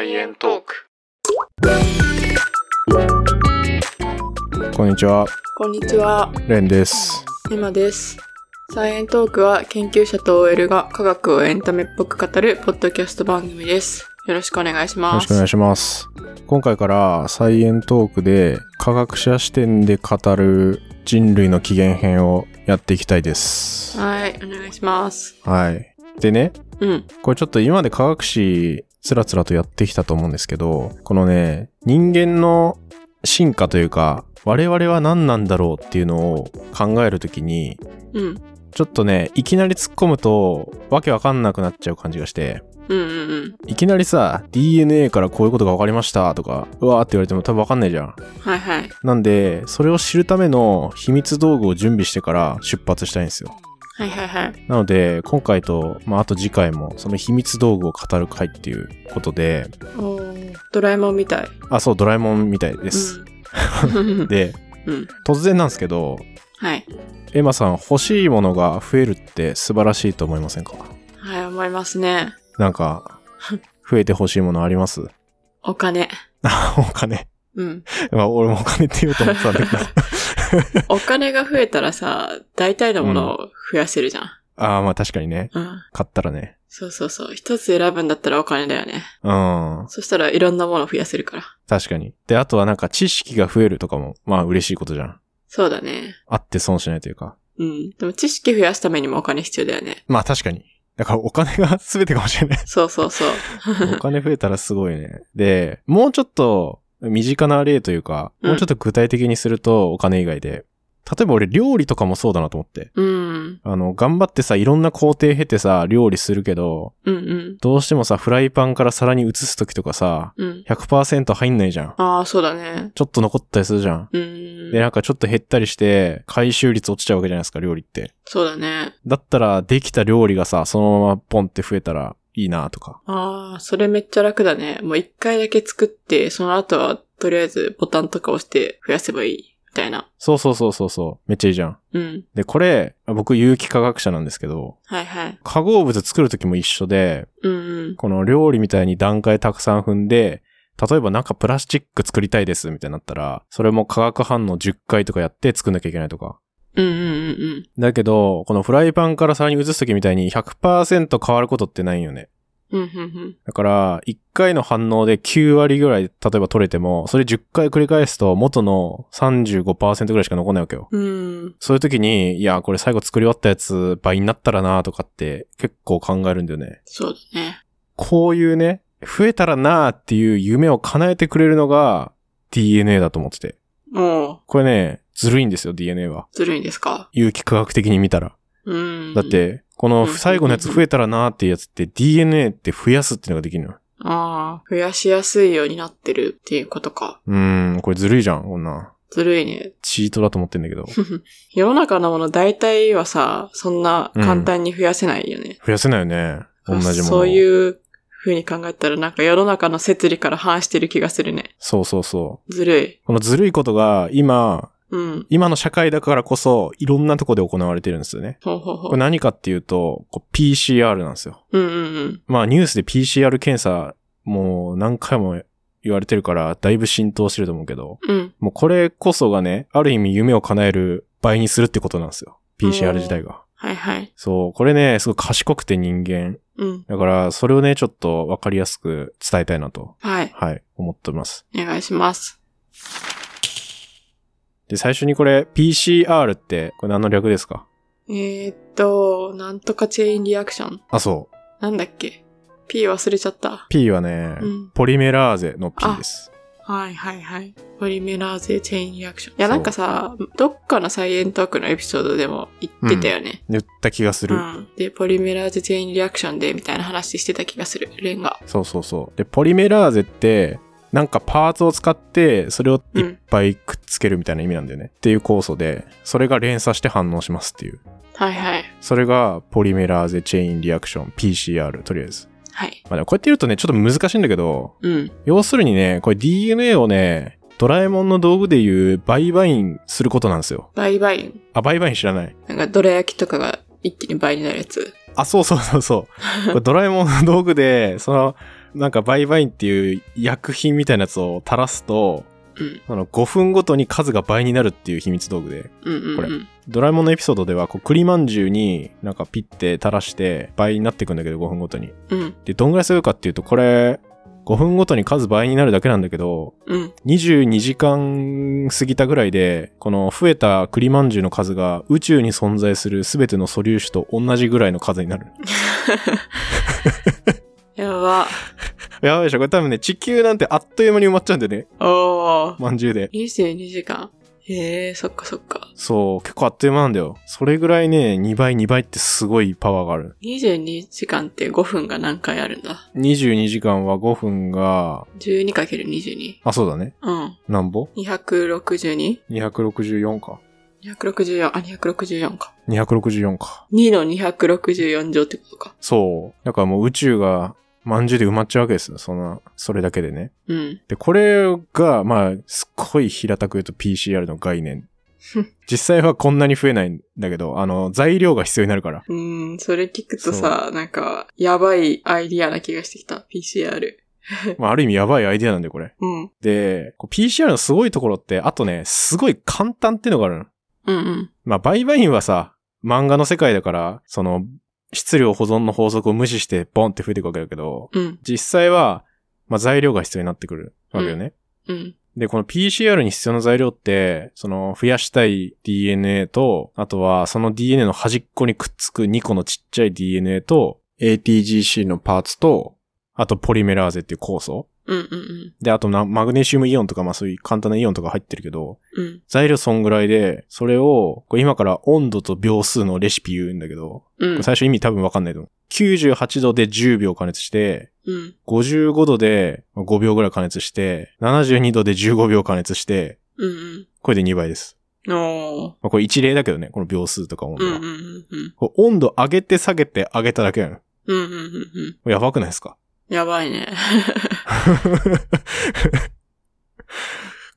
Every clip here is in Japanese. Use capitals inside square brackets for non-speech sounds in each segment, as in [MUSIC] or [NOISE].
サイエントーク。こんにちは、こんにちは、レンです。エマです。サイエントークは研究者と OL が科学をエンタメっぽく語るポッドキャスト番組です。よろしくお願いしよます。ろしくお願いします。今回からサイエントークで科学者視点で語る人類の起源編をやっていきたいです。はい、お願いします。はい。でね、うん、これちょっと今まで科学史つらつらとやってきたと思うんですけど、このね、人間の進化というか、我々は何なんだろうっていうのを考えるときに、うん、ちょっとね、いきなり突っ込むと、わけわかんなくなっちゃう感じがして、うん、うん、うん。いきなりさ、DNA からこういうことが分かりましたとか、うわーって言われても多分分かんないじゃん。はいはい。なんで、それを知るための秘密道具を準備してから出発したいんですよ。はいはいはい。なので、今回と、まあ、あと次回も、その秘密道具を語る回っていうことで、ドラえもんみたい。あ、そう、ドラえもんみたいです。うん。で、うん。突然なんですけど、はい。エマさん、欲しいものが増えるって素晴らしいと思いませんか？はい、思いますね。なんか、増えて欲しいものあります？お金。あ、[LAUGHS] お金。うん。[LAUGHS] まあ、俺もお金って言おうと思ってたんだけど。[LAUGHS] お金が増えたらさ、大体のものを増やせるじゃん。ああ、まあ確かにね。うん。買ったらね。そうそうそう。一つ選ぶんだったらお金だよね。うん。そしたらいろんなものを増やせるから。確かに。で、あとはなんか知識が増えるとかも、まあ嬉しいことじゃん。そうだね。あって損しないというか。うん。でも知識増やすためにもお金必要だよね。まあ確かに。だからお金が全てかもしれない。そうそうそう。お金増えたらすごいね。で、もうちょっと身近な例というか、うんもうちょっと具体的にするとお金以外で。例えば俺料理とかもそうだなと思って。うん。あの、頑張ってさ、いろんな工程経てさ、料理するけど、うんうん。どうしてもさ、フライパンから皿に移すときとかさ、うん。100%入んないじゃん。ああ、そうだね。ちょっと残ったりするじゃん。うん。で、なんかちょっと減ったりして、回収率落ちちゃうわけじゃないですか、料理って。そうだね。だったら、できた料理がさ、そのままポンって増えたらいいなとか。ああ、それめっちゃ楽だね。もう一回だけ作って、その後はとりあえずボタンとか押して増やせばいい。みたいな。そうそうそうそうそう。めっちゃいいじゃん。うん。で、これ、僕有機化学者なんですけど、はいはい。化合物作るときも一緒で、うんうん。この料理みたいに段階たくさん踏んで、例えばなんかプラスチック作りたいですみたいになったら、それも化学反応10回とかやって作んなきゃいけないとか。うんうんうんだけど、このフライパンから皿に移すときみたいに100%変わることってないよね。うん。うんうんだから、1回の反応で9割ぐらい、例えば取れても、それ10回繰り返すと元の35%ぐらいしか残んないわけよ。うん。うん。そういう時に、いや、これ最後作り終わったやつ倍になったらなとかって結構考えるんだよね。そうだね。こういうね、増えたらなっていう夢を叶えてくれるのが DNA だと思ってて。これね、ずるいんですよ、DNA は。ずるいんですか？有機科学的に見たら。うん。だっ、て、この最後のやつ増えたらなっていうやつって DNA って増やすっていうのができるのよ。ああ、増やしやすいようになってるっていうことか。うーん、これずるいじゃん、こんな。ずるいね。チートだと思ってんだけど。[LAUGHS] 世の中のもの大体はさ、そんな簡単に増やせないよね。増やせないよね。同じものを。そういう風に考えたらなんか世の中の摂理から反してる気がするね。そうそうそう。ずるい。このずるいことが今、うん。今の社会だからこそ、いろんなとこで行われてるんですよね。ほうほうほうこれ。何かっていうと、PCR なんですよ。うんうんうん。まあニュースで PCR 検査、もう何回も言われてるから、だいぶ浸透してると思うけど、うん。もうこれこそがね、ある意味夢を叶える倍にするってことなんですよ。PCR 自体が。はいはい。そう、これね、すごい賢くて人間。うん。だから、それをね、ちょっとわかりやすく伝えたいなと、はい。はい、思ってます。お願いします。で、最初にこれ、PCR って、これ何の略ですか？えー、っと、なんとかチェインリアクション。あ、そう。なんだっけ ?P 忘れちゃった。P はね、うんポリメラーゼの P です。はいはいはい。ポリメラーゼチェインリアクション。いやなんかさ、どっかのサイエントークのエピソードでも言ってたよね。言った気がする。うん。で、ポリメラーゼチェインリアクションでみたいな話してた気がする。レンが。そうそうそう。で、ポリメラーゼって、なんかパーツを使って、それをいっぱいくっつけるみたいな意味なんだよね。っていう酵素で、それが連鎖して反応しますっていう。はいはい。それがポリメラーゼチェインリアクション、PCR、とりあえず。はい。まあでもこうやって言うとね、ちょっと難しいんだけど、うん。要するにね、これ DNA をね、ドラえもんの道具で言う売買員することなんですよ。倍々。あ、売買員知らないなんか、どら焼きとかが一気に倍になるやつ。あ、そうそうそうそう。ドラえもんの道具で、その、なんかバイバインっていう薬品みたいなやつを垂らすと、うん。あの5分ごとに数が倍になるっていう秘密道具で、うんうんうん。これドラえもんのエピソードではこう栗まんじゅうになんかピッて垂らして倍になっていくんだけど5分ごとに。うん。で、どんぐらいするかっていうと、これ5分ごとに数倍になるだけなんだけど、うん。22時間過ぎたぐらいで、この増えた栗まんじゅうの数が宇宙に存在する全ての素粒子と同じぐらいの数になる。[LAUGHS] やば。やばいでしょこれ多分ね、地球なんてあっという間に埋まっちゃうんだよね。おー。まんじゅうで。22時間。へえ、そっかそっか。そう、結構あっという間なんだよ。それぐらいね、2倍2倍ってすごいパワーがある。22時間って5分が何回あるんだ？22時間は5分が、?12×22。あ、そうだね。うん。なんぼ？262?264 ?264 か。あ、264か。264か。2の264乗ってことか。そう。だからもう宇宙が、まんじゅうで埋まっちゃうわけですよ。そんな、それだけでね。うん。で、これが、まあ、すっごい平たく言うと PCR の概念。[LAUGHS] 実際はこんなに増えないんだけど、あの、材料が必要になるから。うーん、それ聞くとさ、なんか、やばいアイディアな気がしてきた。PCR。[LAUGHS] まあ、ある意味やばいアイデアなんで、これ。うん。で、PCR のすごいところって、あとね、すごい簡単っていうのがあるの。うんうん。まあ、バイバインはさ、漫画の世界だから、その、質量保存の法則を無視してボンって増えていくわけだけど、うん。実際は、まあ、材料が必要になってくるわけよね。うん。で、この PCR に必要な材料って、その増やしたい DNA と、あとはその DNA の端っこにくっつく2個のちっちゃい DNA と、ATGC のパーツと、あとポリメラーゼっていう酵素。うんうんで、あとなマグネシウムイオンとか、まあそういう簡単なイオンとか入ってるけど、うん。うん。材料そんぐらいで、それを、これ今から温度と秒数のレシピ言うんだけど、うん。最初意味多分わかんないと思う。98度で10秒加熱して、うん。55度で5秒ぐらい加熱して、72度で15秒加熱して、うんこれで2倍です。まあ、これ一例だけどね、この秒数とか温度は。うんうんうんうん。これ温度上げて下げて上げただけなの。うんうんうんうん。やばくないですか？やばいね。[LAUGHS]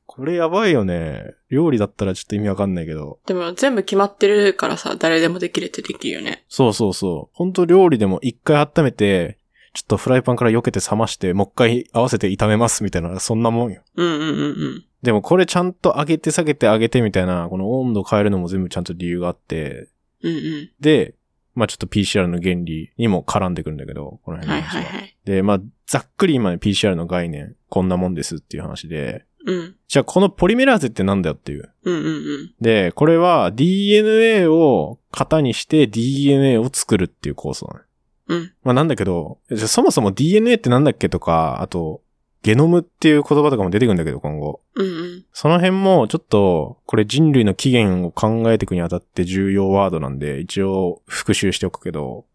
これやばいよね。料理だったらちょっと意味わかんないけど。でも全部決まってるからさ、誰でもできるってできるよね。そうそうそう。ほんと料理でも一回温めて、ちょっとフライパンから避けて冷まして、もう一回合わせて炒めますみたいな、そんなもんよ。うんうんうんうん。でもこれちゃんと上げて下げて上げてみたいな、この温度変えるのも全部ちゃんと理由があって、うんうん。で、まあちょっと PCR の原理にも絡んでくるんだけど、この辺はいの話は。はいはい。で、まあ、ざっくり今ね PCR の概念、こんなもんですっていう話で、うん。じゃあこのポリメラーゼってなんだよっていう。うんうんうん。で、これは DNA を型にして DNA を作るっていう構想なの。うん。まあなんだけど、じゃあそもそも DNA ってなんだっけとか、あと、ゲノムっていう言葉とかも出てくるんだけど、今後。うんうん。その辺もちょっと、これ人類の起源を考えていくにあたって重要ワードなんで、一応復習しておくけど、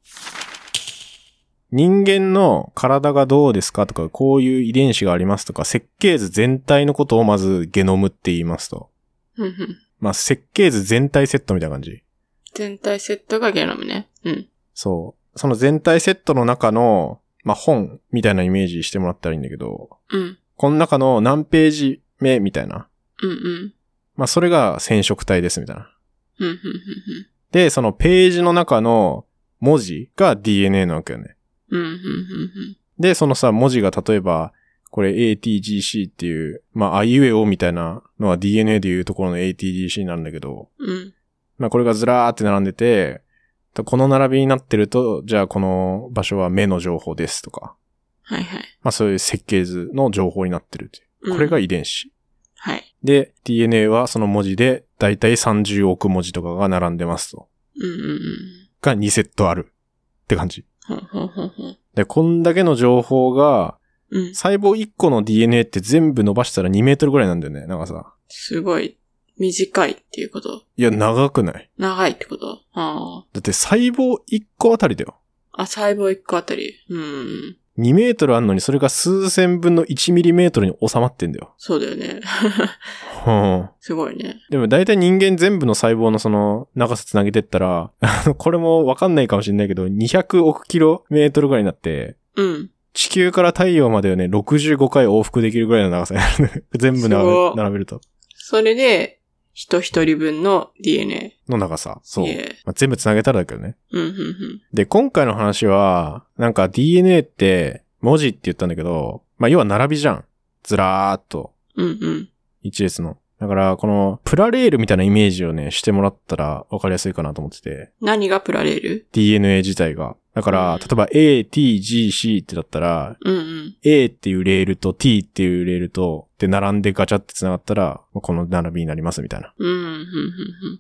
人間の体がどうですかとか、こういう遺伝子がありますとか、設計図全体のことをまずゲノムって言いますと。うんうん。まあ、設計図全体セットみたいな感じ。全体セットがゲノムね。うん。そう。その全体セットの中の、まあ、本みたいなイメージしてもらったらいいんだけど、うん。この中の何ページ目みたいな。うんうん。まあ、それが染色体ですみたいな。うんうんうんで、そのページの中の文字が DNA なわけよね。うん。うんうんうんで、そのさ、文字が例えば、これ ATGC っていう、まあ、あいうえおみたいなのは DNA でいうところの ATGC になるんだけど、うん。うん。まあ、これがずらーって並んでて、この並びになってると、じゃあこの場所は目の情報ですとか、はいはい。まあそういう設計図の情報になってるっていう。うんこれが遺伝子。はい。で、DNA はその文字で、だいたい30億文字とかが並んでますと。うんうんうん。が2セットある。って感じ。ほんほんほんほん。で、こんだけの情報が、うん。細胞1個の DNA って全部伸ばしたら2メートルぐらいなんだよね。なんかさ。すごい短いっていうこと？いや、長くない長いってこと？あだって細胞1個あたりだよ。あ。あ、細胞1個あたり。うん。2メートルあんのにそれが数千分の1ミリメートルに収まってんだよ。そうだよね。うん。すごいね。でも大体人間全部の細胞のその長さつなげてったら、あの、これもわかんないかもしれないけど、200億キロメートルぐらいになって、うん。地球から太陽までをね、65回往復できるぐらいの長さになる。全部並べると。それで、人一人分の DNA。の長さ。そう。いえまあ、全部つなげたらだけどね。うん、うん、うん。で、今回の話は、なんか DNA って、文字って言ったんだけど、まあ要は並びじゃん。ずらーっと。うんうん。一列の。だから、この、プラレールみたいなイメージをね、してもらったら分かりやすいかなと思ってて。何がプラレール？DNA 自体が。だから、うん例えば A, T, G, C ってだったら、うんうん。A っていうレールと T っていうレールと、で、並んでガチャって繋がったら、この並びになりますみたいな。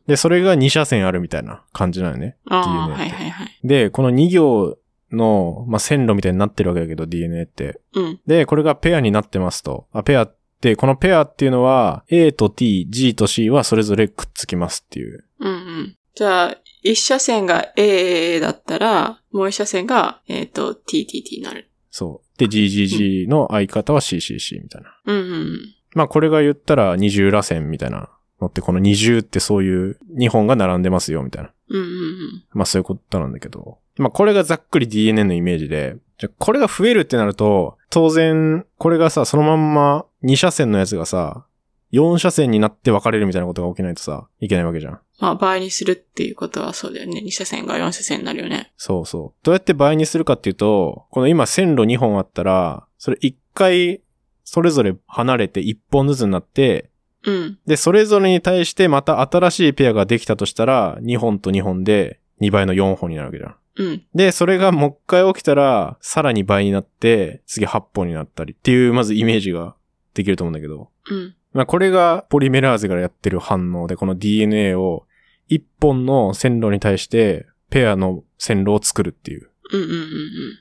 で、それが2車線あるみたいな感じなのね。ああ、DNA ってはいはいはい。で、この2行の、まあ、線路みたいになってるわけだけど、DNA って。うん。で、これがペアになってますと。あ、ペアって、このペアっていうのは、A と T、G と C はそれぞれくっつきますっていう。うんうん。じゃあ、一車線が A だったら、もう一車線が、えっ、と、TTT になる。そう。で、GGG の相方は CCC みたいな。うんうんまあ、これが言ったら二重螺旋みたいなのって、この二重ってそういう2本が並んでますよ、みたいな。うん。うんうんまあ、そういうことなんだけど。まあ、これがざっくり DNA のイメージで、じゃあこれが増えるってなると、当然、これがさ、そのまんま2車線のやつがさ、4車線になって分かれるみたいなことが起きないとさ、いけないわけじゃん。まあ、倍にするっていうことはそうだよね。二車線が四車線になるよね。そうそう。どうやって倍にするかっていうと、この今線路2本あったら、それ1回、それぞれ離れて1本ずつになって、うん。で、それぞれに対してまた新しいペアができたとしたら、2本と2本で2倍の4本になるわけじゃん。うん。で、それがもう一回起きたら、さらに倍になって、次8本になったりっていう、まずイメージができると思うんだけど。うん。まあ、これがポリメラーゼがやってる反応で、この DNA を1本の線路に対して、ペアの線路を作るっていう、うんうんうんうん。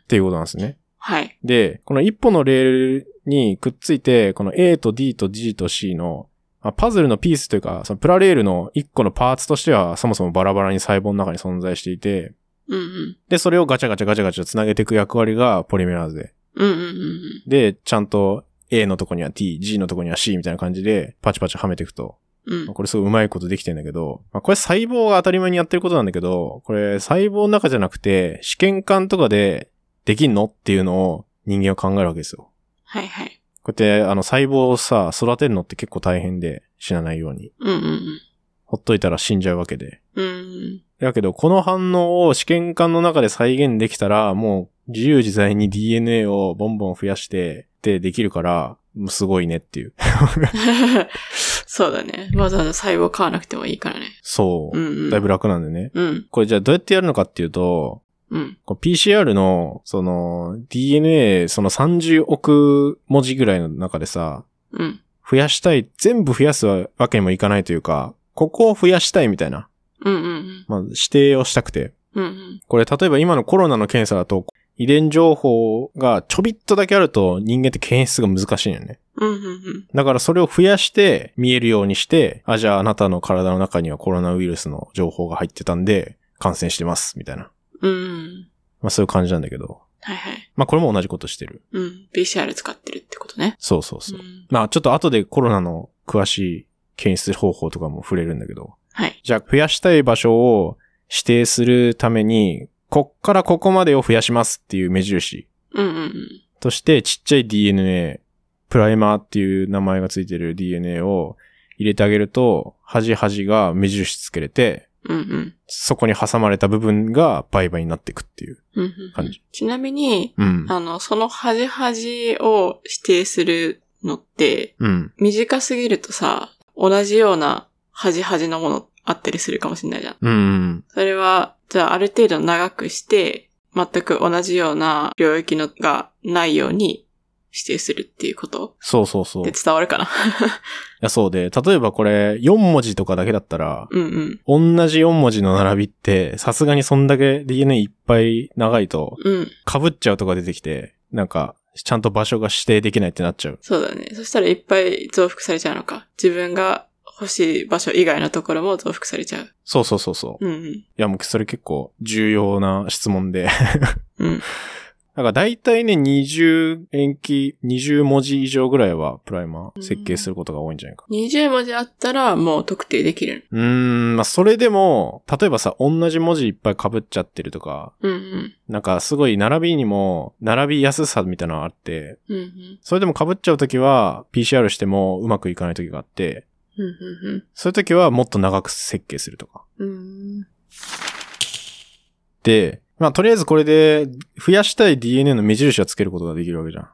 っていうことなんですね。はい。で、この1本のレールにくっついて、この A と D と G と C の、まあパズルのピースというか、そのプラレールの1個のパーツとしては、そもそもバラバラに細胞の中に存在していて、うんうん。で、それをガチャガチャガチャガチャ繋げていく役割がポリメラーゼ。うんうんうんで、ちゃんと A のとこには T、G のとこには C みたいな感じで、パチパチはめていくと。うん。まあこれすごいうまいことできてんだけど、まあ、これ細胞が当たり前にやってることなんだけど、これ細胞の中じゃなくて、試験管とかでできんのっていうのを人間は考えるわけですよ。はいはい。こうやって、あの、細胞をさ、育てるのって結構大変で、死なないように。うんうんほっといたら死んじゃうわけで。うん。うん。だけど、この反応を試験管の中で再現できたら、もう自由自在に DNA をボンボン増やして、でできるから、すごいねっていう。[LAUGHS] そうだね。わざわざ細胞買わなくてもいいからね。そうう。んうん。だいぶ楽なんでね。うん。これじゃあどうやってやるのかっていうと、うん。PCR の、その、DNA、その30億文字ぐらいの中でさ、うん。増やしたい、全部増やすわけにもいかないというか、ここを増やしたいみたいな、うんうんまあ、指定をしたくて。うん。うんうん。これ例えば今のコロナの検査だと、遺伝情報がちょびっとだけあると人間って検出が難しいんよね。うんうんうん。だからそれを増やして見えるようにして、あ、じゃああなたの体の中にはコロナウイルスの情報が入ってたんで、感染してます、みたいな。うんうん。まあそういう感じなんだけど。はいはい。まあこれも同じことしてる。うん。PCR 使ってるってことね。そうそうそう。んまあちょっと後でコロナの詳しい検出方法とかも触れるんだけど。はい。じゃあ増やしたい場所を指定するために、こっからここまでを増やしますっていう目印うんうんうん。としてちっちゃい DNA、プライマーっていう名前がついてる DNA を入れてあげると、端々が目印つけれて、うんうん。そこに挟まれた部分が倍々になっていくっていううんうん感じ。ちなみに、うん。あの、その端々を指定するのって、うん。短すぎるとさ、同じような端々のものあったりするかもしれないじゃん。うん。それは、じゃあある程度長くして、全く同じような領域のがないように指定するっていうこと？そうそうそう。でい伝わるかな？[LAUGHS] や、そうで、例えばこれ4文字とかだけだったら、うんうん。同じ4文字の並びって、さすがにそんだけ DNA いっぱい長いと、うん。被っちゃうとか出てきて、なんか、ちゃんと場所が指定できないってなっちゃう。そうだね。そしたらいっぱい増幅されちゃうのか。自分が欲しい場所以外のところも増幅されちゃう。そうそうそうそう。いうんうん。や、もうそれ結構重要な質問で。うん。[LAUGHS] なんか大体ね、20延期、20文字以上ぐらいはプライマー設計することが多いんじゃないか。20文字あったらもう特定できる。うーん、まあそれでも、例えばさ、同じ文字いっぱい被っちゃってるとか、うんうん。なんかすごい並びにも、並びやすさみたいなのがあって、うんうん。それでも被っちゃうときは、PCR してもうまくいかないときがあって、うんうんそういうときはもっと長く設計するとか。で、まあ、とりあえずこれで、増やしたい DNA の目印はつけることができるわけじゃん。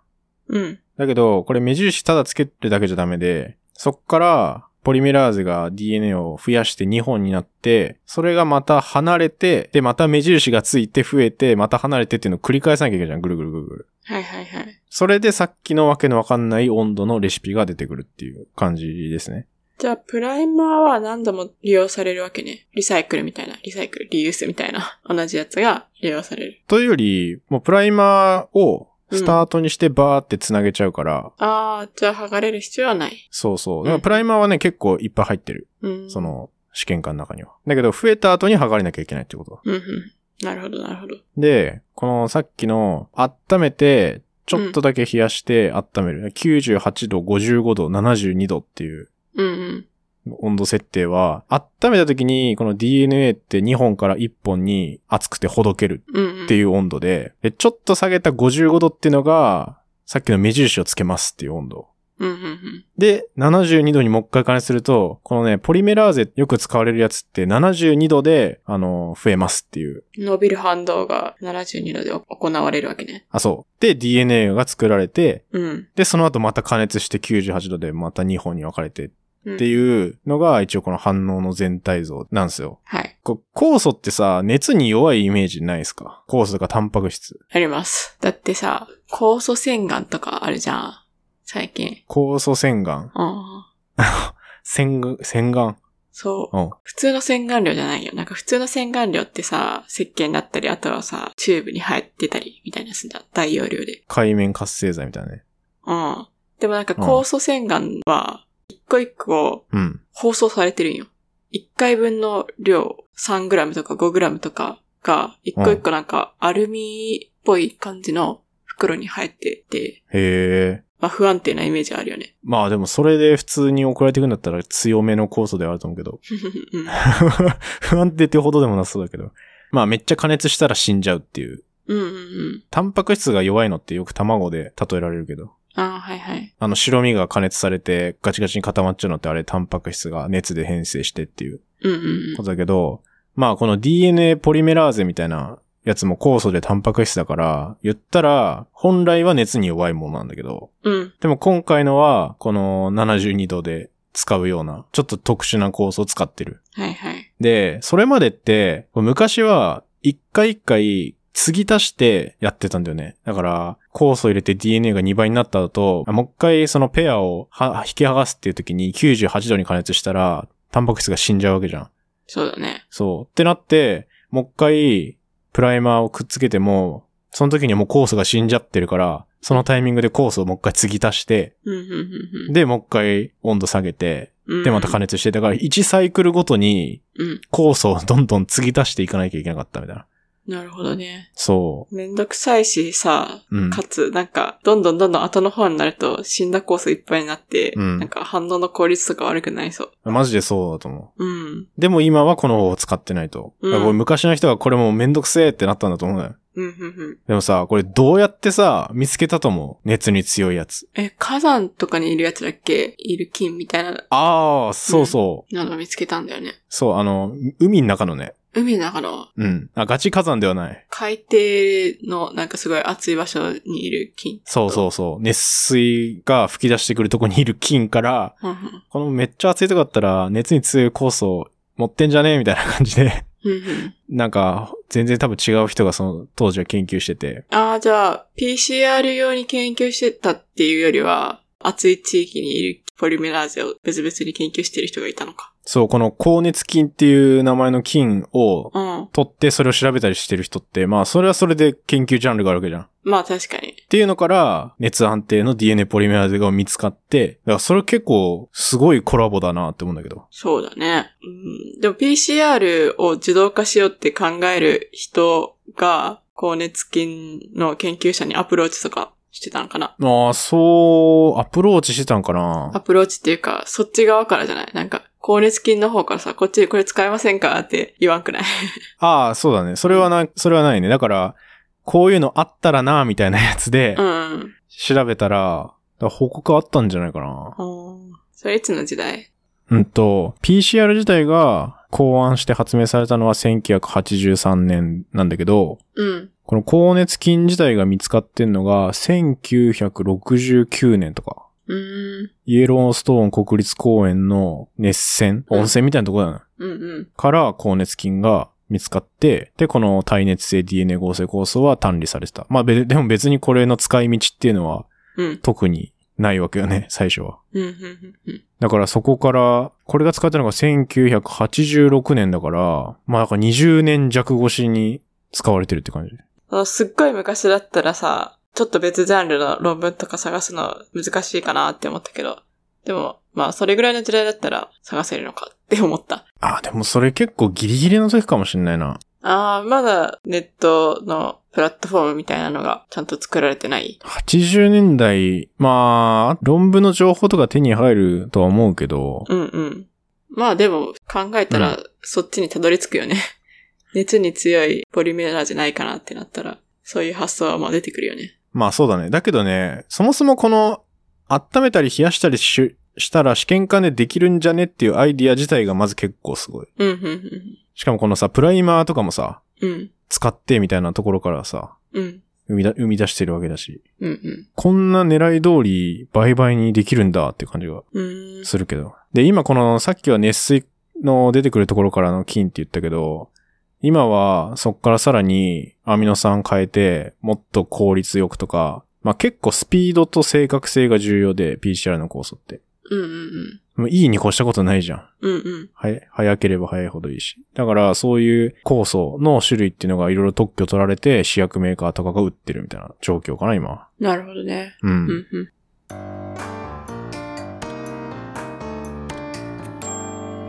うん。だけど、これ目印ただつけるだけじゃダメで、そっから、ポリメラーゼが DNA を増やして2本になって、それがまた離れて、で、また目印がついて増えて、また離れてっていうのを繰り返さなきゃいけないじゃん。ぐるぐるぐるぐる。はいはいはい。それでさっきのわけのわかんない温度のレシピが出てくるっていう感じですね。じゃあ、プライマーは何度も利用されるわけね。リサイクルみたいな。リサイクル、リユースみたいな。同じやつが利用される。というより、もうプライマーをスタートにしてバーって繋げちゃうから、ああ、じゃあ剥がれる必要はない。そうそう。だからプライマーはね、結構いっぱい入ってる。うん。そ。の試験管の中には。だけど、増えた後に剥がれなきゃいけないってこと。うんうん。なるほどなるほど。で、このさっきの温めて、ちょっとだけ冷やして温める。98度、55度、72度っていううんうん。温度設定は、温めた時にこの DNA って2本から1本に熱くてほどける。っていう温度で、で、ちょっと下げた55度っていうのが、さっきの目印をつけますっていう温度。うんうんうん。で、72度にもう一回加熱すると、このね、ポリメラーゼよく使われるやつって72度で、あの、増えますっていう。伸びる反動が72度で行われるわけね。あ、そう。で、DNA が作られて、うん。で、その後また加熱して98度でまた2本に分かれてうんっていうのが一応この反応の全体像なんですよ。はい。こう酵素ってさ、熱に弱いイメージないですか？酵素とかタンパク質。あります。だってさ、酵素洗顔とかあるじゃん。最近。酵素洗顔？うん。[LAUGHS] 洗顔、洗顔？そう。うん。普通の洗顔料じゃないよ。なんか普通の洗顔料ってさ、石鹸だったり、あとはさ、チューブに入ってたり、みたいなすんだ。大容量で。海面活性剤みたいなね。うん。でもなんか酵素洗顔は、一個一個うん。包装されてるんよ。一回分の量、3g とか 5g とかが、一個一個なんかアルミっぽい感じの袋に入ってて、へえ。まあ不安定なイメージあるよね。まあでもそれで普通に送られてくんだったら強めの酵素ではあると思うけど。うん [LAUGHS] 不安定ってほどでもなそうだけど。まあめっちゃ加熱したら死んじゃうっていう。うんうんうん。タンパク質が弱いのってよく卵で例えられるけど。ああ、はいはい。あの白身が加熱されてガチガチに固まっちゃうのってあれタンパク質が熱で変性してっていううんうんことだけど、まあこの DNA ポリメラーゼみたいなやつも酵素でタンパク質だから、言ったら本来は熱に弱いものなんだけど、うん。うん。でも今回のはこの72度で使うようなちょっと特殊な酵素を使ってる。はいはい。で、それまでって、昔は一回一回継ぎ足してやってたんだよね。だから、酵素入れて DNA が2倍になった後、もう一回そのペアをは引き剥がすっていう時に98度に加熱したら、タンパク質が死んじゃうわけじゃん。そうだね。そう。ってなって、もう一回、プライマーをくっつけても、その時にはもう酵素が死んじゃってるから、そのタイミングで酵素をもう一回継ぎ足して。で、もう一回温度下げて、うんで、また加熱して、だから1サイクルごとにうん。酵素をどんどん継ぎ足していかなきゃいけなかったみたいな。なるほどね。そめんどくさいしさ、う。うん。かつ、なんか、どんどんどんどん後の方になると死んだ酵素いっぱいになって、うんなんか反応の効率とか悪くなりそう。マジでそうだと思う。うん。でも今はこの方を使ってないと。うん昔の人がこれもうめんどくせえってなったんだと思うのよ。うん、うん、うん。でもさ、これどうやってさ、見つけたと思う？熱に強いやつ。え、火山とかにいるやつだっけ？いる菌みたいなああ、そうそう。のを見つけたんだよね。そう、あの、海の中のね。海の中のうん。あ、ガチ火山ではない。海底のなんかすごい暑い場所にいる菌。そうそうそう。熱水が吹き出してくるとこにいる菌から、うん。うんこのめっちゃ暑いとこだったら熱に強い酵素持ってんじゃね？えみたいな感じで。なんか、全然多分違う人がその当時は研究してて。ああ、じゃあ、PCR 用に研究してたっていうよりは、暑い地域にいるポリメラーゼを別々に研究してる人がいたのか。そう、この高熱菌っていう名前の菌をうん。取ってそれを調べたりしてる人って、まあそれはそれで研究ジャンルがあるわけじゃん。っまあ確かに。ていうのから、熱安定の DNA ポリメラーゼが見つかって、だからそれ結構すごいコラボだなって思うんだけど。そうだね。うん、でも PCR を自動化しようって考える人が、高熱菌の研究者にアプローチとかしてたのかなああ、そう、アプローチしてたんかアなプローチっていうか、そっち側からじゃない？なんか、高熱菌の方からさ、こっちでこれ使えませんかって言わんくない？[LAUGHS] ああ、そうだね。それはな、それはないね。だから、こういうのあったらな、みたいなやつでう、ん。調べたら、ら報告あったんじゃないかな。うんそれいつの時代？うんと、PCR 自体が考案して発明されたのは1983年なんだけど、うん。この高熱菌自体が見つかってんのが1969年とか。イエローストーン国立公園の熱泉うん温泉みたいなところだな。うんうん。から高熱菌が見つかって、で、この耐熱性 DNA 合成酵素は単理されてた。まあ、べでも別にこれの使い道っていうのはうん。特にないわけよね、最初は。うん。うん。うん。だからそこから、これが使ったのが1986年だから、まあなんか20年弱越しに使われてるって感じ。あすっごい昔だったらさ、ちょっと別ジャンルの論文とか探すの難しいかなって思ったけど、でも、まあそれぐらいの時代だったら探せるのかって思った。あ、でもそれ結構ギリギリの時かもしんないな。ああ、まだネットのプラットフォームみたいなのがちゃんと作られてない。80年代、まあ、論文の情報とか手に入るとは思うけど、うんうん。まあでも考えたらそっちにたどり着くよね。[LAUGHS] 熱に強いポリメラーじゃないかなってなったら、そういう発想はまあ出てくるよね。まあそうだね。だけどね、そもそもこの、温めたり冷やしたりししたら試験管でできるんじゃねっていうアイディア自体がまず結構すごい。うん、うん、しかもこのさ、プライマーとかもさ、うん。うん、使ってみたいなところからさ、うん、生みだ生み出してるわけだし、うん、うん。こんな狙い通り倍々にできるんだって感じが。するけど。で、今このさっきは熱水の出てくるところからの菌って言ったけど、今はそっからさらにアミノ酸変えてもっと効率よくとか、まあ結構スピードと正確性が重要で PCR の酵素って。うん、うん、もういいに越したことないじゃん。うん。うん、うん。はい、早ければ早いほどいいし。だからそういう酵素の種類っていうのがいろいろ特許取られて試薬メーカーとかが売ってるみたいな状況かな、今は。なるほどね。うん。うん、うん。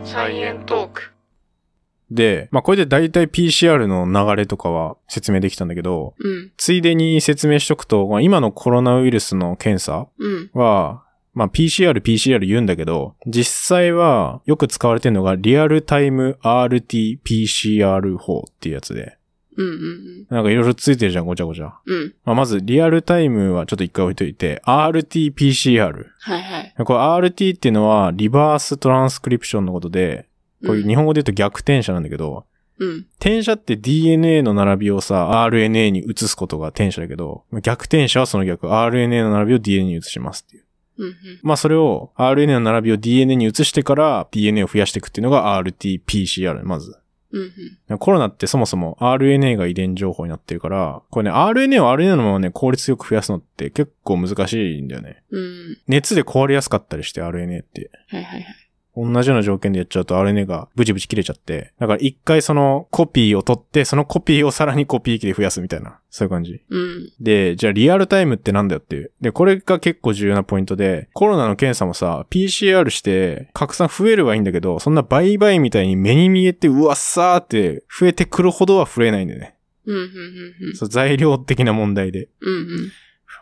サイエントーク。で、まあこれで大体 PCR の流れとかは説明できたんだけど、うん、ついでに説明しとくと、まあ今のコロナウイルスの検査うん、は、まあ PCR、PCR 言うんだけど、実際はよく使われてるのがリアルタイム RT-PCR 法っていうやつで、うん、うん、なんかいろいろついてるじゃん、ごちゃごちゃ。うん。まあまずリアルタイムはちょっと一回置いといて、RT-PCR。はいはい。これ RT っていうのはリバーストランスクリプションのことで、こういう日本語で言うと逆転写なんだけど、うん、転写って DNA の並びをさ、RNA に移すことが転写だけど、逆転写はその逆、RNA の並びを DNA に移しますっていう。うん、うん。まあそれを RNA の並びを DNA に移してから DNA を増やしていくっていうのが RT-PCR、まず。うん、うん。コロナってそもそも RNA が遺伝情報になってるから、これね、RNA を RNA のままね、効率よく増やすのって結構難しいんだよね。うん。熱で壊れやすかったりして RNA って。はいはいはい。同じような条件でやっちゃうと RNA がブチブチ切れちゃって、だから一回そのコピーを取って、そのコピーをさらにコピー機で増やすみたいな、そういう感じ。うん、で、じゃあリアルタイムってなんだよっていう。で、これが結構重要なポイントで、コロナの検査もさ、PCR して拡散増えればいいんだけど、そんな倍々みたいに目に見えて、うわっさーって増えてくるほどは増えないんだよね。うん、うん、うん。そう材料的な問題で。うん、うん。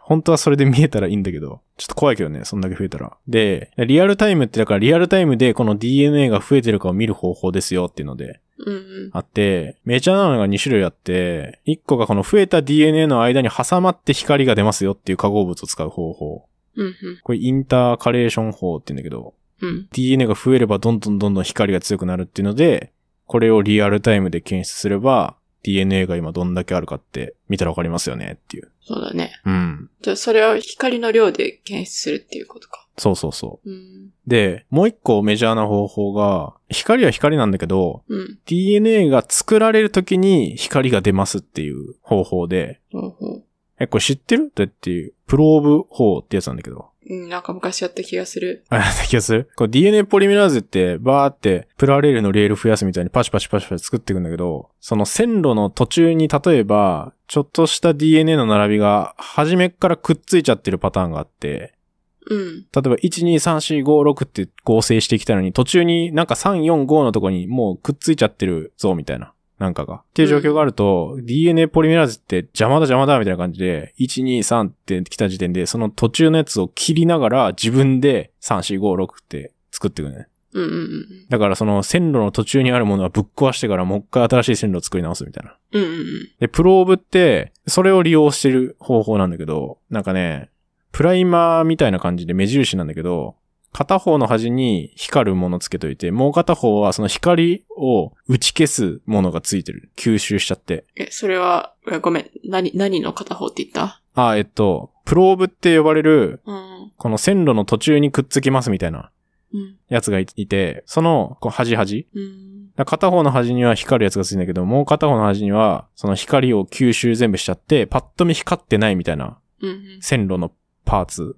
本当はそれで見えたらいいんだけど、ちょっと怖いけどね、そんだけ増えたら。で、リアルタイムってだからリアルタイムでこの DNA が増えてるかを見る方法ですよっていうので、うん、うん。あって、メジャーなのが2種類あって、1個がこの増えた DNA の間に挟まって光が出ますよっていう化合物を使う方法。うん、うん。これインターカレーション法って言うんだけど、うん。DNA が増えればどんどんどんどん光が強くなるっていうので、これをリアルタイムで検出すれば、DNA が今どんだけあるかって見たらわかりますよねっていう。そうだね。うん。じゃあそれを光の量で検出するっていうことか。そうそうそう。うん。で、もう一個メジャーな方法が、光は光なんだけど、うん。DNA が作られる時に光が出ますっていう方法で、ほうほう。え、これ知ってる？だっていう、プローブ法ってやつなんだけど。うん、なんか昔やった気がする。あ、やった気がする？これ DNA ポリメラーゼって、バーって、プラレールのレール増やすみたいにパチパチパチパチ作っていくんだけど、その線路の途中に例えば、ちょっとした DNA の並びが、初めっからくっついちゃってるパターンがあって、うん。例えば、1、2、3、4、5、6って合成してきたのに、途中になんか3、4、5のとこにもうくっついちゃってるぞ、みたいな。なんかが。っていう状況があると、DNA ポリメラーゼって邪魔だ邪魔だみたいな感じで、1、2、3って来た時点で、その途中のやつを切りながら自分で3、4、5、6って作っていくね。うんうんうん。だからその線路の途中にあるものはぶっ壊してからもう一回新しい線路を作り直すみたいな。うんうんうん。で、プローブって、それを利用してる方法なんだけど、なんかね、プライマーみたいな感じで目印なんだけど、片方の端に光るものつけといて、もう片方はその光を打ち消すものがついてる。吸収しちゃって。え、それは、えごめん、何、何の片方って言った？あ、えっと、プローブって呼ばれる、うん。この線路の途中にくっつきますみたいなうん。やつがいいて、その、こう端端うん。片方の端には光るやつがついてんだけど、もう片方の端には、その光を吸収全部しちゃって、パッと見光ってないみたいなうん。線路のパーツうん。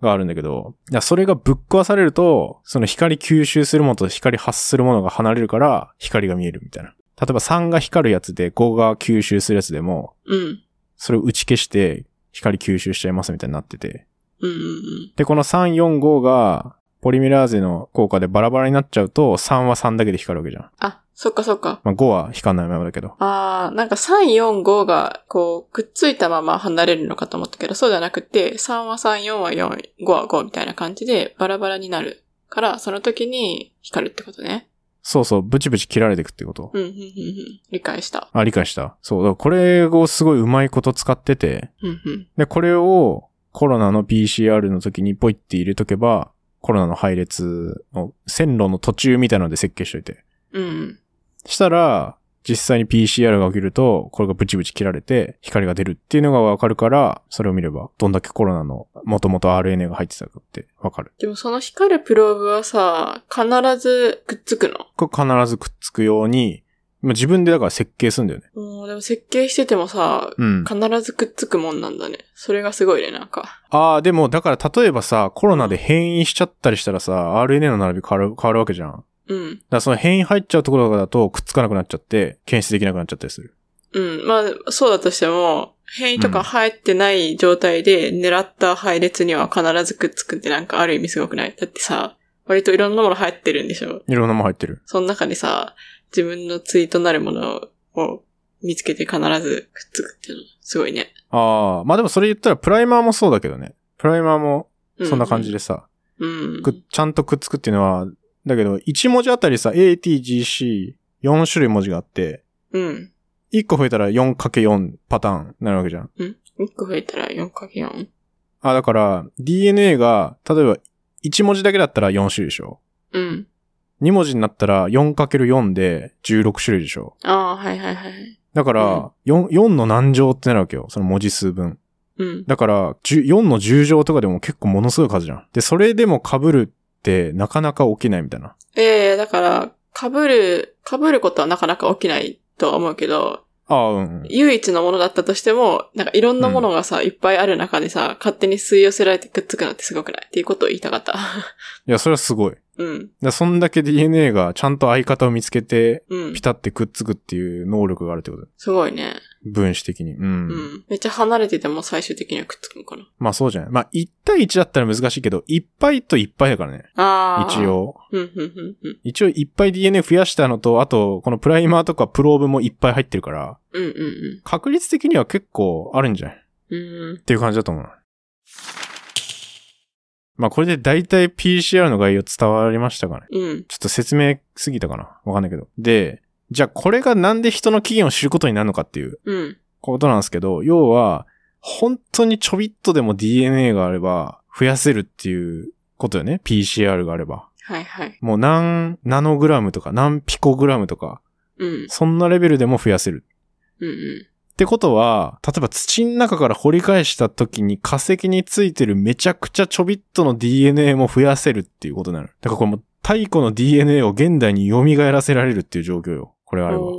があるんだけど、いやそれがぶっ壊されると、その光吸収するものと光発するものが離れるから、光が見えるみたいな。例えば3が光るやつで5が吸収するやつでも、うん。それを打ち消して光吸収しちゃいますみたいになってて。うん。うん。で、この3、4、5が、ポリメラーゼの効果でバラバラになっちゃうと、3は3だけで光るわけじゃん。あ、そっかそっか。まあ5は光んないままだけど。あー、なんか3、4、5が、こう、くっついたまま離れるのかと思ったけど、そうじゃなくて、3は3、4は4、5は5みたいな感じで、バラバラになるから、その時に光るってことね。そうそう、ブチブチ切られていくってこと。うん、うん、うん、うん。理解した。あ、理解した。そう、だからこれをすごいうまいこと使ってて、うん、うん。で、これをコロナの PCR の時にポイって入れとけば、コロナの配列の線路の途中みたいなので設計しといて。うん。したら、実際に PCR が起きると、これがブチブチ切られて、光が出るっていうのがわかるから、それを見れば、どんだけコロナの元々 RNA が入ってたかってわかる。でもその光るプローブはさ、必ずくっつくの？これ必ずくっつくように、まあ自分でだから設計するんだよね。もうでも設計しててもさ、うん。必ずくっつくもんなんだね。それがすごいね、なんか。ああ、でも、だから例えばさ、コロナで変異しちゃったりしたらさ、RNA の並び変わる、変わるわけじゃん。だかうん。らその変異入っちゃうところだと、くっつかなくなっちゃって、検出できなくなっちゃったりする。うん。まあ、そうだとしても、変異とか入ってない状態で狙った配列には必ずくっつくってなんかある意味すごくない？だってさ、割といろんなもの入ってるんでしょ？いろんなもの入ってる。その中にさ、自分の対となるものを見つけて必ずくっつくっていうの、すごいね。ああ、まあでもそれ言ったらプライマーもそうだけどね。プライマーもそんな感じでさ、うん。くちゃんとくっつくっていうのは、だけど、1文字あたりさ、A, T, G, C、4種類文字があって、うん。1個増えたら 4×4 パターンになるわけじゃん。うん。1個増えたら 4×4。あ、だから、DNA が、例えば、1文字だけだったら4種類でしょ。うん。2文字になったら 4×4 で16種類でしょ。ああ、はいはいはい。だから、4、4の何乗ってなるわけよ。その文字数分。うん。だから、10 4の10乗とかでも結構ものすごい数じゃん。で、それでも被るってなかなか起きないみたいな。ええだから、被る、被ることはなかなか起きないとは思うけど、ああ、うん。唯一のものだったとしても、なんかいろんなものがさ、いっぱいある中でさ、勝手に吸い寄せられてくっつくのってすごくない？っていうことを言いたかった。[LAUGHS] いや、それはすごい。うん。だそんだけ DNA がちゃんと相方を見つけて、うんピ。タってくっつくっていう能力があるってことすごいね。分子的に。うん。うん。めっちゃ離れてても最終的にはくっつくのかな。まあそうじゃない。まあ1対1だったら難しいけど、いっぱいといっぱいだからね。ああ。一。応。うん、うん、うん、うん。一応いっぱい DNA 増やしたのと、あと、このプライマーとかプローブもいっぱい入ってるから、うん、うん、確率的には結構あるんじゃない？っうん。うん。ていう感じだと思うな。まあこれで大体 PCR の概要伝わりましたかね？うん。ちょっと説明すぎたかな？わかんないけど。で、じゃあこれがなんで人の起源を知ることになるのかっていううん。ことなんですけど、要は、本当にちょびっとでも DNA があれば増やせるっていうことよね。PCR があれば。はい、はい。もう何ナノグラムとか何ピコグラムとか、うん。そんなレベルでも増やせる。うん、うん。ってことは、例えば土の中から掘り返した時に化石についてるめちゃくちゃちょびっとの DNA も増やせるっていうことになる。だからこれもう太古の DNA を現代に蘇らせられるっていう状況よ。これがあれば。は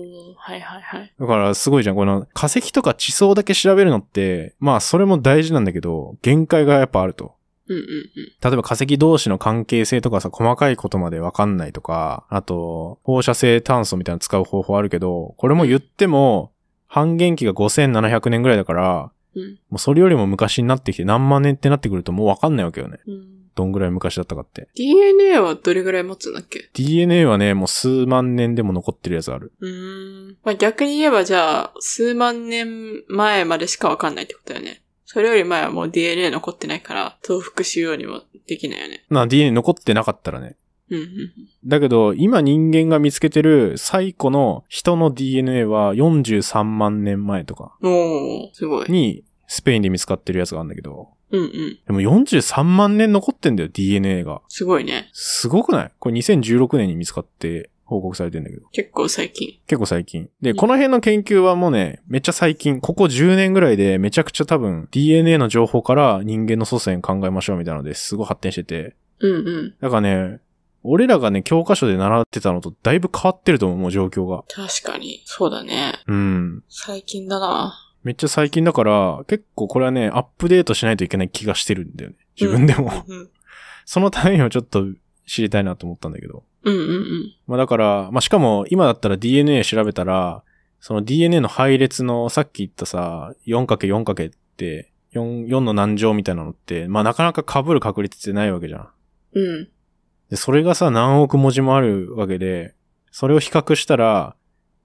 い、はい、はい。だからすごいじゃん。この化石とか地層だけ調べるのって、まあそれも大事なんだけど、限界がやっぱあると。うん、うん、例えば化石同士の関係性とかさ、細かいことまでわかんないとか、あと、放射性炭素みたいなの使う方法あるけど、これも言っても、半減期が5700年ぐらいだから、うん。もうそれよりも昔になってきて何万年ってなってくるともうわかんないわけよね。うん。うん。どんぐらい昔だったかって。DNA はどれぐらい持つんだっけ？DNA はね、もう数万年でも残ってるやつある。うーん。まあ、逆に言えばじゃあ、数万年前までしかわかんないってことだよね。それより前はもう DNA 残ってないから、増幅しようにもできないよね。な、DNA 残ってなかったらね。うん、うん、だけど、今人間が見つけてる最古の人の DNA は43万年前とかうん。おー、すごい。にスペインで見つかってるやつがあるんだけど、うんうん。でも43万年残ってんだよ、DNA が。すごいね。すごくない？これ2016年に見つかって報告されてんだけど。結構最近。結構最近。で、うんこの辺の研究はもうね、めっちゃ最近、ここ10年ぐらいでめちゃくちゃ多分 DNA の情報から人間の祖先考えましょうみたいなのですごい発展してて。うんうん。だからね、俺らがね、教科書で習ってたのとだいぶ変わってると思う、もう状況が。確かに。そうだね。うん。最近だな。めっちゃ最近だから、結構これはね、アップデートしないといけない気がしてるんだよね。自分でも。うんそのためにはちょっと知りたいなと思ったんだけど。うんうんうん。まあだから、まあしかも今だったら DNA 調べたら、その DNA の配列のさっき言ったさ、4×4× って、4、4の何乗みたいなのって、まあなかなか被る確率ってないわけじゃん。うん。で、それがさ、何億文字もあるわけで、それを比較したら、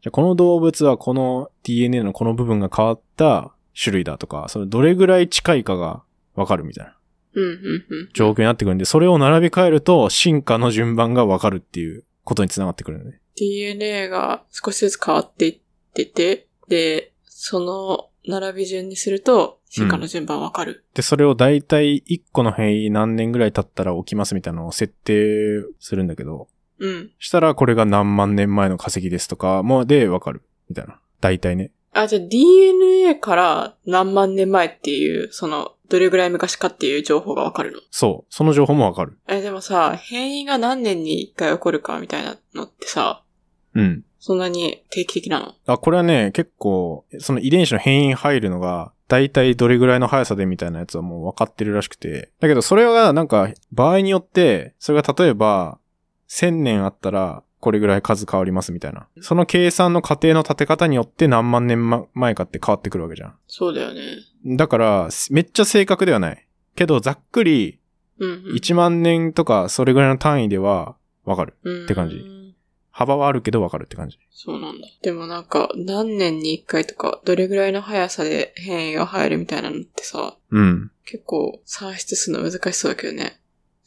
じゃあこの動物はこの DNA のこの部分が変わった種類だとか、それどれぐらい近いかがわかるみたいなうんうんうん。状況になってくるんで、それを並び替えると進化の順番がわかるっていうことにつながってくるのね。DNA が少しずつ変わっていってて、で、その並び順にすると、進化の順番わかる。で、それを大体1個の変異何年ぐらい経ったら起きますみたいなのを設定するんだけど、うん。したらこれが何万年前の化石ですとかもでわかる。みたいな。大体ね。あ、じゃあ DNA から何万年前っていう、その、どれぐらい昔かっていう情報がわかるの？そう。その情報もわかる。え、でもさ、変異が何年に一回起こるかみたいなのってさ、うん。そんなに定期的なの？あ、これはね、結構、その遺伝子の変異入るのが、大体どれぐらいの速さでみたいなやつはもう分かってるらしくて。だけど、それがなんか、場合によって、それが例えば、1000年あったら、これぐらい数変わりますみたいな。その計算の過程の立て方によって何万年ま前かって変わってくるわけじゃそうだよね。ん。だから、めっちゃ正確ではない。けど、ざっくり、うん、うん。1万年とか、それぐらいの単位では、わかる。うんって感じ幅はあるけどわかるって感じ。そうなんだ。でもなんか、何年に一回とか、どれぐらいの速さで変異が入るみたいなのってさ、うん。結構算出するの難しそうだけどね。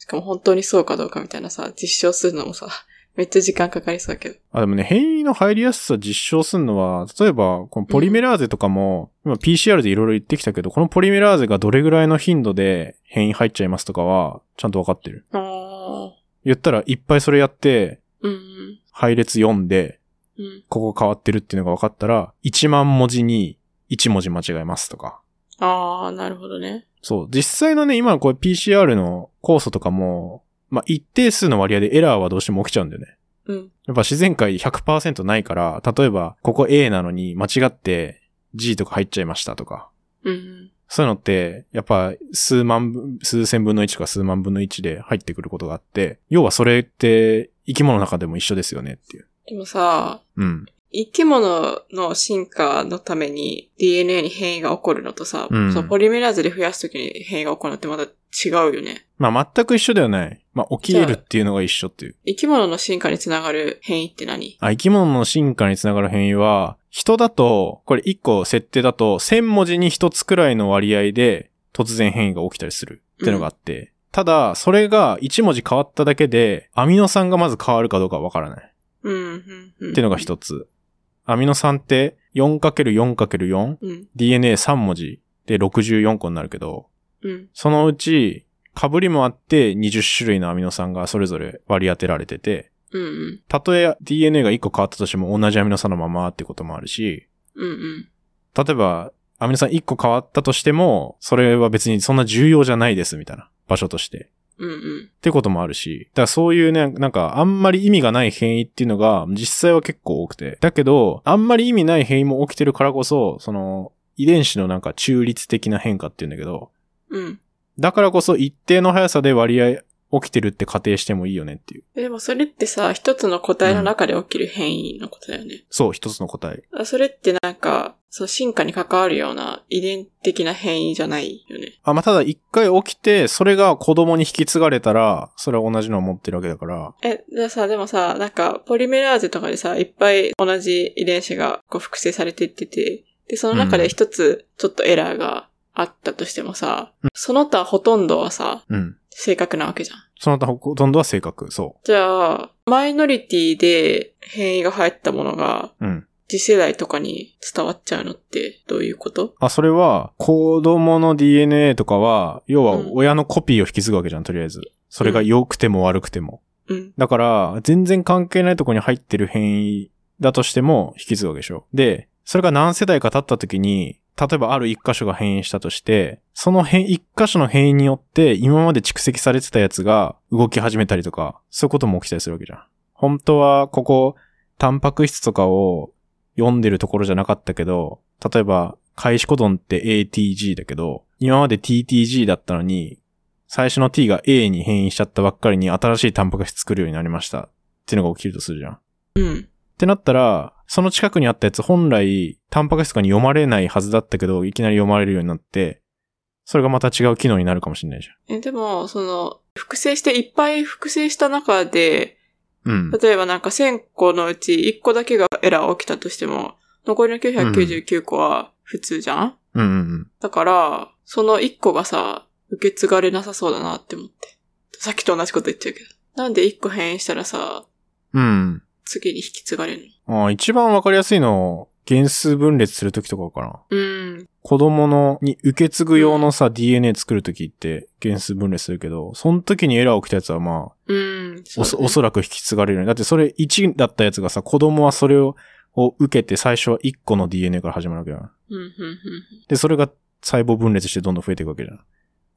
しかも本当にそうかどうかみたいなさ、実証するのもさ、めっちゃ時間かかりそうだけど。あ、でもね、変異の入りやすさ実証するのは、例えば、このポリメラーゼとかも、今 PCR でいろいろ言ってきたけど、このポリメラーゼがどれぐらいの頻度で変異入っちゃいますとかは、ちゃんとわかってる。あ言ったら、いっぱいそれやって、ー。うん配列読んで、うん。うん。ここ変わってるっていうのが分かったら、1万文字に1文字間違えますとか。あー、なるほどね。そう。実際のね、今のこれ PCR の酵素とかも、まあ、一定数の割合でエラーはどうしても起きちゃうんだよね。うん。やっぱ自然界100%ないから、例えば、ここ A なのに間違って G とか入っちゃいましたとか。うん。そういうのって、やっぱ数万分、数千分の1とか数万分の1で入ってくることがあって、要はそれって生き物の中でも一緒ですよねっていう。でもさ、うん。生き物の進化のために DNA に変異が起こるのとさ、うんそのポリメラーゼで増やすときに変異が起こるのってまた違うよね。まあ全く一緒ではない。まあ起き得るっていうのが一緒っていう。生き物の進化につながる変異って何？あ、生き物の進化につながる変異は、人だと、これ1個設定だと、1000文字に1つくらいの割合で突然変異が起きたりするっていうのがあって、ただ、それが1文字変わっただけで、アミノ酸がまず変わるかどうかはわからない。うん、うん、うん。っていうのが一つ。アミノ酸って 4×4×4、うん、DNA3 文字で64個になるけど、うん、そのうち、被りもあって20種類のアミノ酸がそれぞれ割り当てられてて、うん、うん、たとえ DNA が1個変わったとしても同じアミノ酸のままってこともあるし、うん、うん。例えば、アミノ酸1個変わったとしても、それは別にそんな重要じゃないですみたいな場所として。うん、うん。ってこともあるし、だからそういうね、なんかあんまり意味がない変異っていうのが実際は結構多くて。だけど、あんまり意味ない変異も起きてるからこそ、その遺伝子のなんか中立的な変化っていうんだけど、うん。だからこそ一定の速さで割合起きてるって仮定してもいいよねっていう。でもそれってさ、一つの個体の中で起きる変異のことだよね。そう、一つの答え。あそれってなんか、そう、進化に関わるような遺伝的な変異じゃないよね。あ、まあ、ただ一回起きて、それが子供に引き継がれたら、それは同じのを持ってるわけだから、え、じゃあさ、でもさ、なんか、ポリメラーゼとかでさ、いっぱい同じ遺伝子がこう複製されていってて、で、その中で一つちょっとエラーがあったとしてもさ、うんその他ほとんどはさ、うん。正確なわけじゃん。その他ほとんどは正確、そじゃあ、マイノリティで変異が入ったものが、う。うん。次世代とかに伝わっちゃうのってどういうこと？あ、それは、子供の DNA とかは、要はうん親のコピーを引き継ぐわけじゃん、とりあえず。それが良くても悪くても。うん。だから、全然関係ないとこに入ってる変異だとしても引き継ぐわけでしょ。で、それが何世代か経った時に、例えばある一箇所が変異したとして、その変、一箇所の変異によって今まで蓄積されてたやつが動き始めたりとか、そういうことも起きたりするわけじゃん。本当はここ、タンパク質とかを読んでるところじゃなかったけど、例えば、開始コドンって ATG だけど、今まで TTG だったのに、最初の T が A に変異しちゃったばっかりに新しいタンパク質作るようになりました。っていうのが起きるとするじゃん。っうん。てなったら、その近くにあったやつ本来、タンパク質とかに読まれないはずだったけど、いきなり読まれるようになって、それがまた違う機能になるかもしれないじえ、でも、その、複製して、いっぱい複製した中で、ゃん。うん。例えばなんか1000個のうち1個だけがエラー起きたとしても、残りの999個は普通じゃん、うんうんうん。だから、その1個がさ、受け継がれなさそうだなって思って。さっきと同じこと言っちゃうけど。なんで1個変異したらさ、うん。次に引き継がれるの？ああ一番わかりやすいの、原数分裂するときとかかな。うん。子供のに受け継ぐ用のさ、DNA 作るときって原数分裂するけど、その時にエラー起きたやつはまあ、うん。おそ、おそそらく引き継がれる。だってそれ1だったやつがさ、子供はそれをを受けて最初は1個の DNA から始まるわけだうん。で、それが細胞分裂してどんどん増えていくわけじゃん。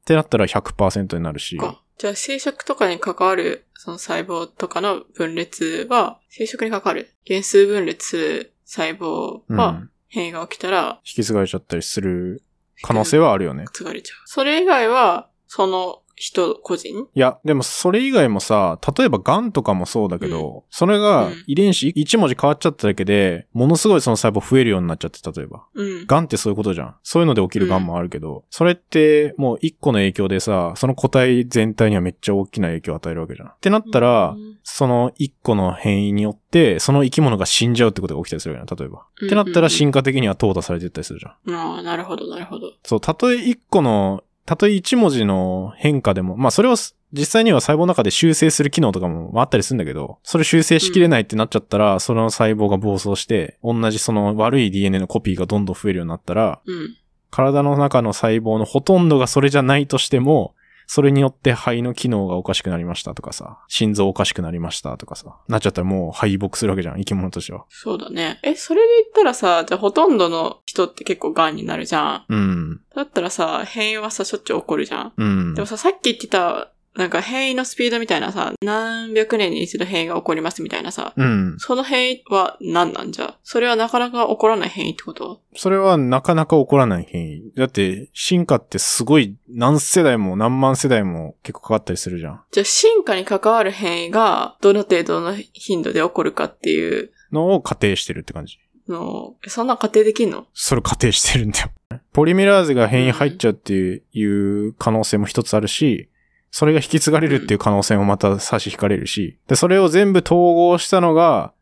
ってなったら100%になるし。か。じゃあ生殖とかに関わる、その細胞とかの分裂は、生殖に関わる原数分裂細胞うん。は引変異が起きたら、き継がれちゃったりする可能性はあるよね。継がれちゃう。それ以外は、その人個人？いや、でもそれ以外もさ、例えば癌とかもそうだけど、それがうん遺伝子1文字変わっちゃっただけで、ものすごいその細胞増えるようになっちゃって、例えば。うん。癌ってそういうことじゃん。そういうので起きる癌もあるけど、それってもう1個の影響でさ、その個体全体にはめっちゃ大きな影響を与えるわけじゃん。ってなったら、うんその1個の変異によって、その生き物が死んじゃうってことが起きたりするよね、例えば。ってなったら進化的には淘汰されてったりするじゃん。ああ、なるほど、なるほど。そう、たとえ1個の、たとえ1文字の変化でも、まあそれをす実際には細胞の中で修正する機能とかもあったりするんだけど、それ修正しきれないってなっちゃったら、その細胞が暴走して、同じその悪い DNA のコピーがどんどん増えるようになったら、うん。体の中の細胞のほとんどがそれじゃないとしても、それによって肺の機能がおかしくなりましたとかさ、心臓おかしくなりましたとかさ、なっちゃったらもう敗北するわけじゃん、生き物としては。そうだね。え、それで言ったらさ、じゃあほとんどの人って結構癌になるじゃん。うん。だったらさ、変異はさ、しょっちゅう起こるじゃん。うんでも。さ、さっき言ってた、なんか変異のスピードみたいなさ、何百年に一度変異が起こりますみたいなさ、うん。その変異は何なんじゃ？それはなかなか起こらない変異ってこと？それはなかなか起こらない変異。だって、進化ってすごい何世代も何万世代も結構かかったりするじゃん。じゃあ進化に関わる変異がどの程度の頻度で起こるかっていうのを仮定してるって感じ。のそんな仮定できんの？それを仮定してるんだよ。ポリメラーゼが変異入っちゃうっていう可能性も一つあるし、それが引き継がれるっていう可能性もまた差し引かれるし、で、それを全部統合したのが、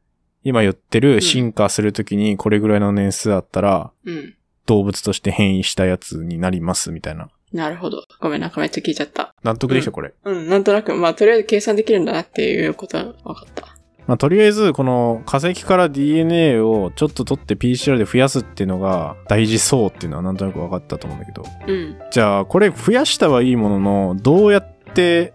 今言ってる進化するときにこれぐらいの年数あったら、うん。動物として変異したやつになりますみたいな。なるほど。ごめん、なんかめっちゃ聞いちゃった。納得できたこれ。うん、なんとなく、まあ、とりあえず計算できるんだなっていうことは分かった。まあ、とりあえず、この化石から DNA をちょっと取って PCR で増やすっていうのが大事そうっていうのはなんとなく分かったと思うんだけど。うん。じゃあ、これ増やしたはいいものの、どうやって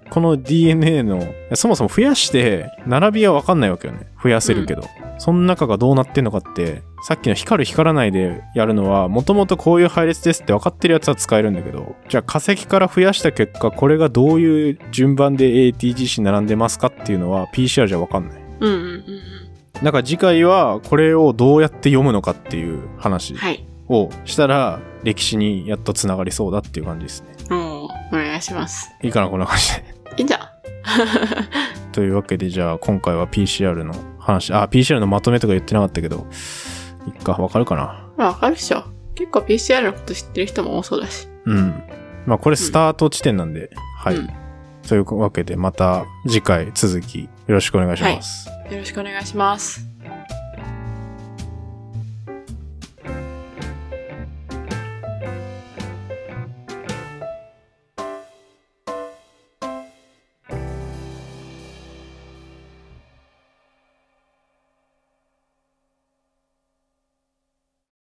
この DNA の、そもそも増やして、並びは分かんないわけよね。増やせるけど。その中がどうなってんのかって、さっきの光る光らないでやるのは、もともとこういう配列ですって分かってるやつは使えるんだけど、じゃあ化石から増やした結果、これがどういう順番で ATGC 並んでますかっていうのは PCR じゃ分かんない。うんうんうんうん。だから次回はこれをどうやって読むのかっていう話はい。をしたら歴史にやっとつながりそうだっていう感じですね。うん。お願いします。いいかなこんな感じで。いいんじゃん。[LAUGHS] というわけでじゃあ今回は PCR の話、あ、PCR のまとめとか言ってなかったけど、いっか、わかるかな？まあ、わかるっしょ。結構 PCR のこと知ってる人も多そうだし。うん。まあこれスタート地点なんで、はい。うんというわけでまた次回続きよろしくお願いします。よろしくお願いします。